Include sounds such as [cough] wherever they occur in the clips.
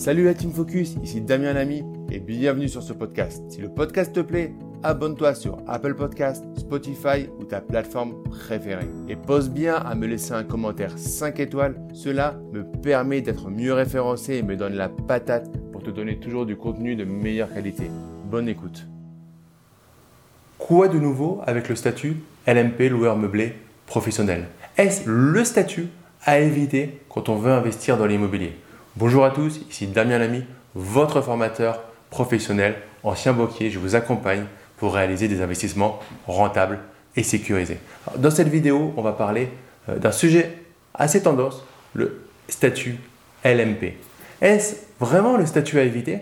Salut la Team Focus, ici Damien Lamy et bienvenue sur ce podcast. Si le podcast te plaît, abonne-toi sur Apple Podcast, Spotify ou ta plateforme préférée. Et pose bien à me laisser un commentaire 5 étoiles, cela me permet d'être mieux référencé et me donne la patate pour te donner toujours du contenu de meilleure qualité. Bonne écoute. Quoi de nouveau avec le statut LMP loueur meublé professionnel? Est-ce le statut à éviter quand on veut investir dans l'immobilier? Bonjour à tous, ici Damien Lamy, votre formateur professionnel, ancien banquier. Je vous accompagne pour réaliser des investissements rentables et sécurisés. dans cette vidéo, on va parler euh, d'un sujet assez tendance, le statut LMP. Est-ce vraiment le statut à éviter?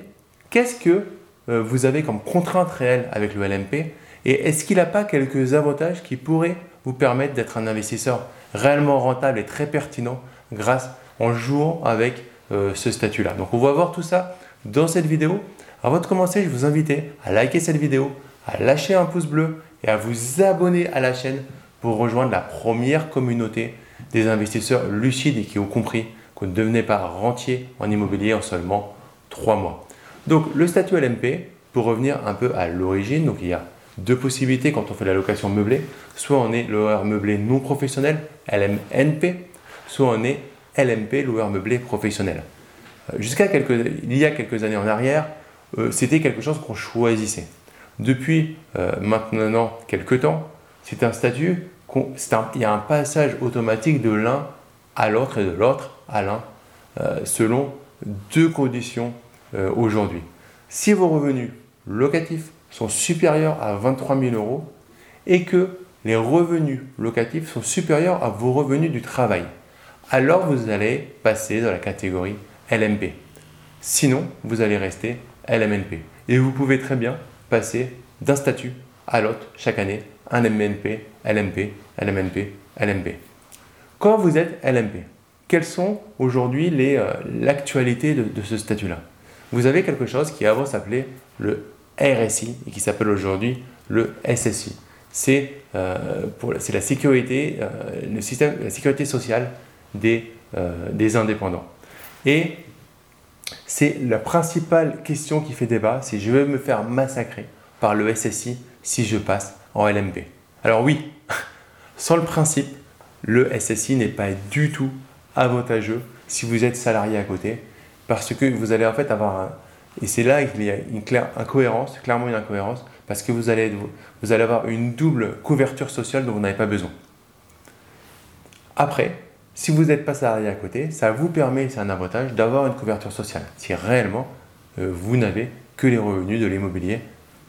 Qu'est-ce que euh, vous avez comme contrainte réelle avec le LMP Et est-ce qu'il n'a pas quelques avantages qui pourraient vous permettre d'être un investisseur réellement rentable et très pertinent grâce en jouant avec euh, ce statut-là. Donc on va voir tout ça dans cette vidéo. Avant de commencer, je vous invite à liker cette vidéo, à lâcher un pouce bleu et à vous abonner à la chaîne pour rejoindre la première communauté des investisseurs lucides et qui ont compris qu'on ne devenait pas rentier en immobilier en seulement 3 mois. Donc le statut LMP, pour revenir un peu à l'origine, donc il y a deux possibilités quand on fait la location meublée. Soit on est loueur meublé non professionnel, LMNP, soit on est LMP, loueur meublé professionnel. Euh, jusqu'à il y a quelques années en arrière, euh, c'était quelque chose qu'on choisissait. Depuis euh, maintenant quelques temps, c'est un statut, il y a un passage automatique de l'un à l'autre et de l'autre à l'un, selon deux conditions aujourd'hui. Si vos revenus locatifs sont supérieurs à 23 000 euros et que les revenus locatifs sont supérieurs à vos revenus du travail, alors vous allez passer dans la catégorie LMP. Sinon, vous allez rester LMNP. Et vous pouvez très bien passer d'un statut à l'autre chaque année, un MNP, LMP, LMNP, LMP. Quand vous êtes LMP, quelles sont aujourd'hui euh, l'actualité de, ce statut-là? Vous avez quelque chose qui avant s'appelait le RSI et qui s'appelle aujourd'hui le SSI. C'est euh, la sécurité, euh, le système, la sécurité sociale des, euh, des indépendants. Et c'est la principale question qui fait débat, c'est je vais me faire massacrer par le SSI si je passe en LMP. Alors oui, [laughs] sans le principe, le SSI n'est pas du tout avantageux si vous êtes salarié à côté, parce que vous allez en fait avoir un... Et c'est là qu'il y a une claire incohérence, clairement une incohérence, parce que vous allez, vous allez avoir une double couverture sociale dont vous n'avez pas besoin. Après, si vous n'êtes pas salarié à côté, ça vous permet, c'est un avantage, d'avoir une couverture sociale. Si réellement euh, vous n'avez que les revenus de l'immobilier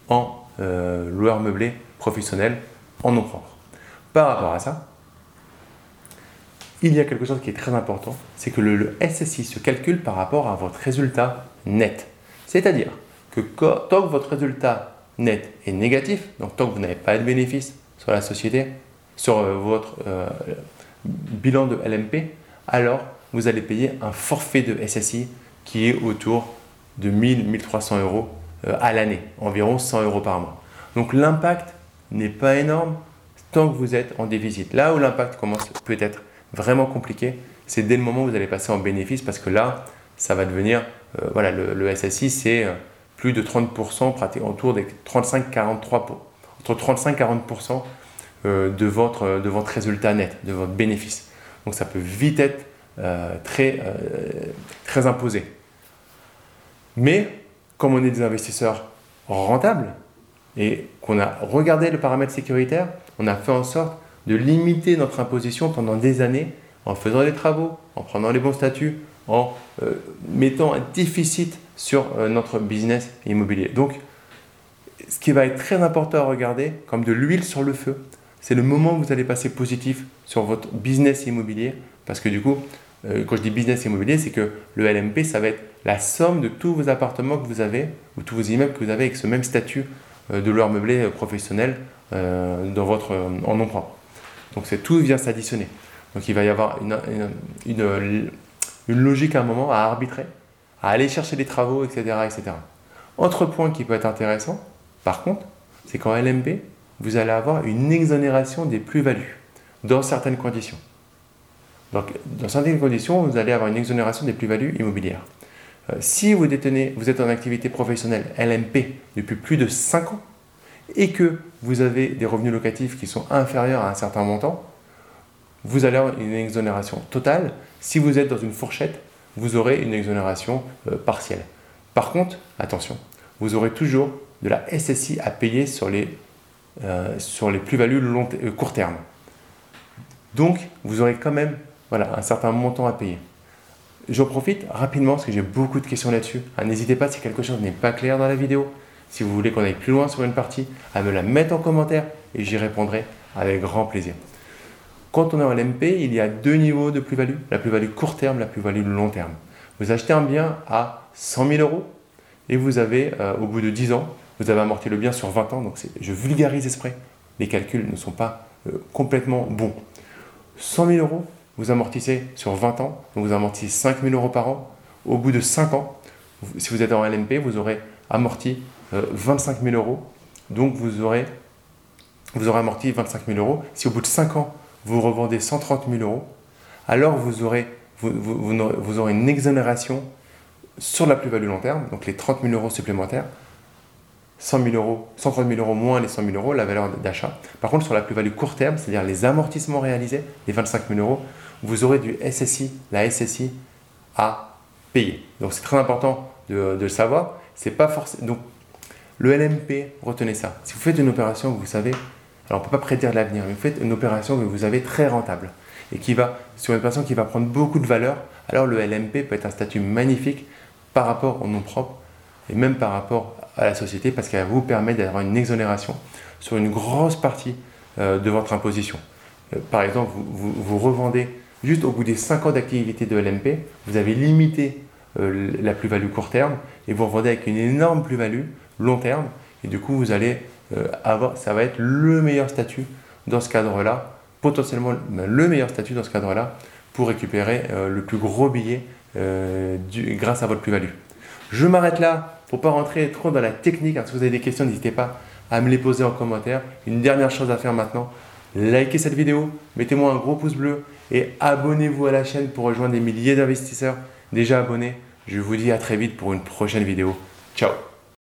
en euh, loueur meublé professionnel en nom propre. Par rapport à ça, il y a quelque chose qui est très important, c'est que le, SSI se calcule par rapport à votre résultat net. C'est-à-dire que tant que votre résultat net est négatif, donc tant que vous n'avez pas de bénéfice sur la société, sur euh, votre bilan de LMP, alors vous allez payer un forfait de SSI qui est autour de 1000-1300 euros euh, à l'année, environ 100 euros par mois. Donc l'impact n'est pas énorme tant que vous êtes en déficit. Là où l'impact commence peut être vraiment compliqué, c'est dès le moment où vous allez passer en bénéfice parce que là, ça va devenir, euh, voilà, le, SSI c'est euh, plus de 30%, pratiquement autour des 35-43%, entre 35-40% euh, de, votre, euh, de votre résultat net, de votre bénéfice. Donc ça peut vite être euh, très, très imposé. Mais comme on est des investisseurs rentables et qu'on a regardé le paramètre sécuritaire, on a fait en sorte de limiter notre imposition pendant des années en faisant des travaux, en prenant les bons statuts, en mettant un déficit sur notre business immobilier. Donc, ce qui va être très important à regarder, comme de l'huile sur le feu, c'est le moment où vous allez passer positif sur votre business immobilier. Parce que du coup, euh, quand je dis business immobilier, c'est que le LMP, ça va être la somme de tous vos appartements que vous avez, ou tous vos immeubles que vous avez avec ce même statut euh, de leur meublé euh, professionnel dans votre, en nom propre. Donc c'est tout vient s'additionner. Donc il va y avoir une, une, une, logique à un moment à arbitrer, à aller chercher des travaux, etc. etc. Autre point qui peut être intéressant, par contre, c'est qu'en LMP, vous allez avoir une exonération des plus-values dans certaines conditions. Donc, dans certaines conditions, vous allez avoir une exonération des plus-values immobilières. Euh, si vous détenez, vous êtes en activité professionnelle LMP depuis plus de 5 ans et que vous avez des revenus locatifs qui sont inférieurs à un certain montant, vous allez avoir une exonération totale. Si vous êtes dans une fourchette, vous aurez une exonération euh, partielle. Par contre, attention, vous aurez toujours de la SSI à payer sur les, euh, les plus-values euh, court terme. Donc, vous aurez quand même voilà, un certain montant à payer. J'en profite rapidement parce que j'ai beaucoup de questions là-dessus. Ah, n'hésitez pas si quelque chose n'est pas clair dans la vidéo, si vous voulez qu'on aille plus loin sur une partie, à me la mettre en commentaire et j'y répondrai avec grand plaisir. Quand on est en LMP, il y a deux niveaux de plus-value, la plus-value court terme, la plus-value long terme. Vous achetez un bien à 100 000 euros et vous avez, euh, au bout de 10 ans, vous avez amorti le bien sur 20 ans. Donc je vulgarise exprès. Les calculs ne sont pas euh, complètement bons. 100 000 euros, vous amortissez sur 20 ans, donc vous amortissez 5 000 euros par an. Au bout de 5 ans, si vous êtes en LMP, vous aurez amorti 25 euh, 000 euros. Donc vous aurez, vous aurez amorti 25 000 euros. Si au bout de 5 ans, vous revendez 130 000 euros, alors vous aurez, vous, aurez une exonération sur la plus-value long terme, donc les 30 000 euros supplémentaires, 100 000 euros, 130 000 euros moins les 100 000 euros, la valeur d'achat. Par contre, sur la plus-value court terme, c'est-à-dire les amortissements réalisés, les 25 000 euros, vous aurez du SSI, la SSI à payer. Donc c'est très important de, le savoir. C'est pas forcément. Donc le LMP, retenez ça. Si vous faites une opération, vous savez, alors on ne peut pas prédire l'avenir, mais vous faites une opération que vous avez très rentable et qui va, sur une opération qui va prendre beaucoup de valeur, alors le LMP peut être un statut magnifique par rapport au nom propre et même par rapport à la société parce qu'elle vous permet d'avoir une exonération sur une grosse partie euh, de votre imposition. Euh, par exemple, vous, revendez juste au bout des 5 ans d'activité de LMP, vous avez limité euh, la plus-value court terme et vous revendez avec une énorme plus-value long terme et du coup vous allez avoir, ça va être le meilleur statut dans ce cadre-là, potentiellement ben, le meilleur statut dans ce cadre-là pour récupérer le plus gros billet grâce à votre plus-value. Je m'arrête là pour pas rentrer trop dans la technique. si vous avez des questions, n'hésitez pas à me les poser en commentaire. Une dernière chose à faire maintenant, likez cette vidéo, mettez-moi un gros pouce bleu et abonnez-vous à la chaîne pour rejoindre des milliers d'investisseurs déjà abonnés. Je vous dis à très vite pour une prochaine vidéo. Ciao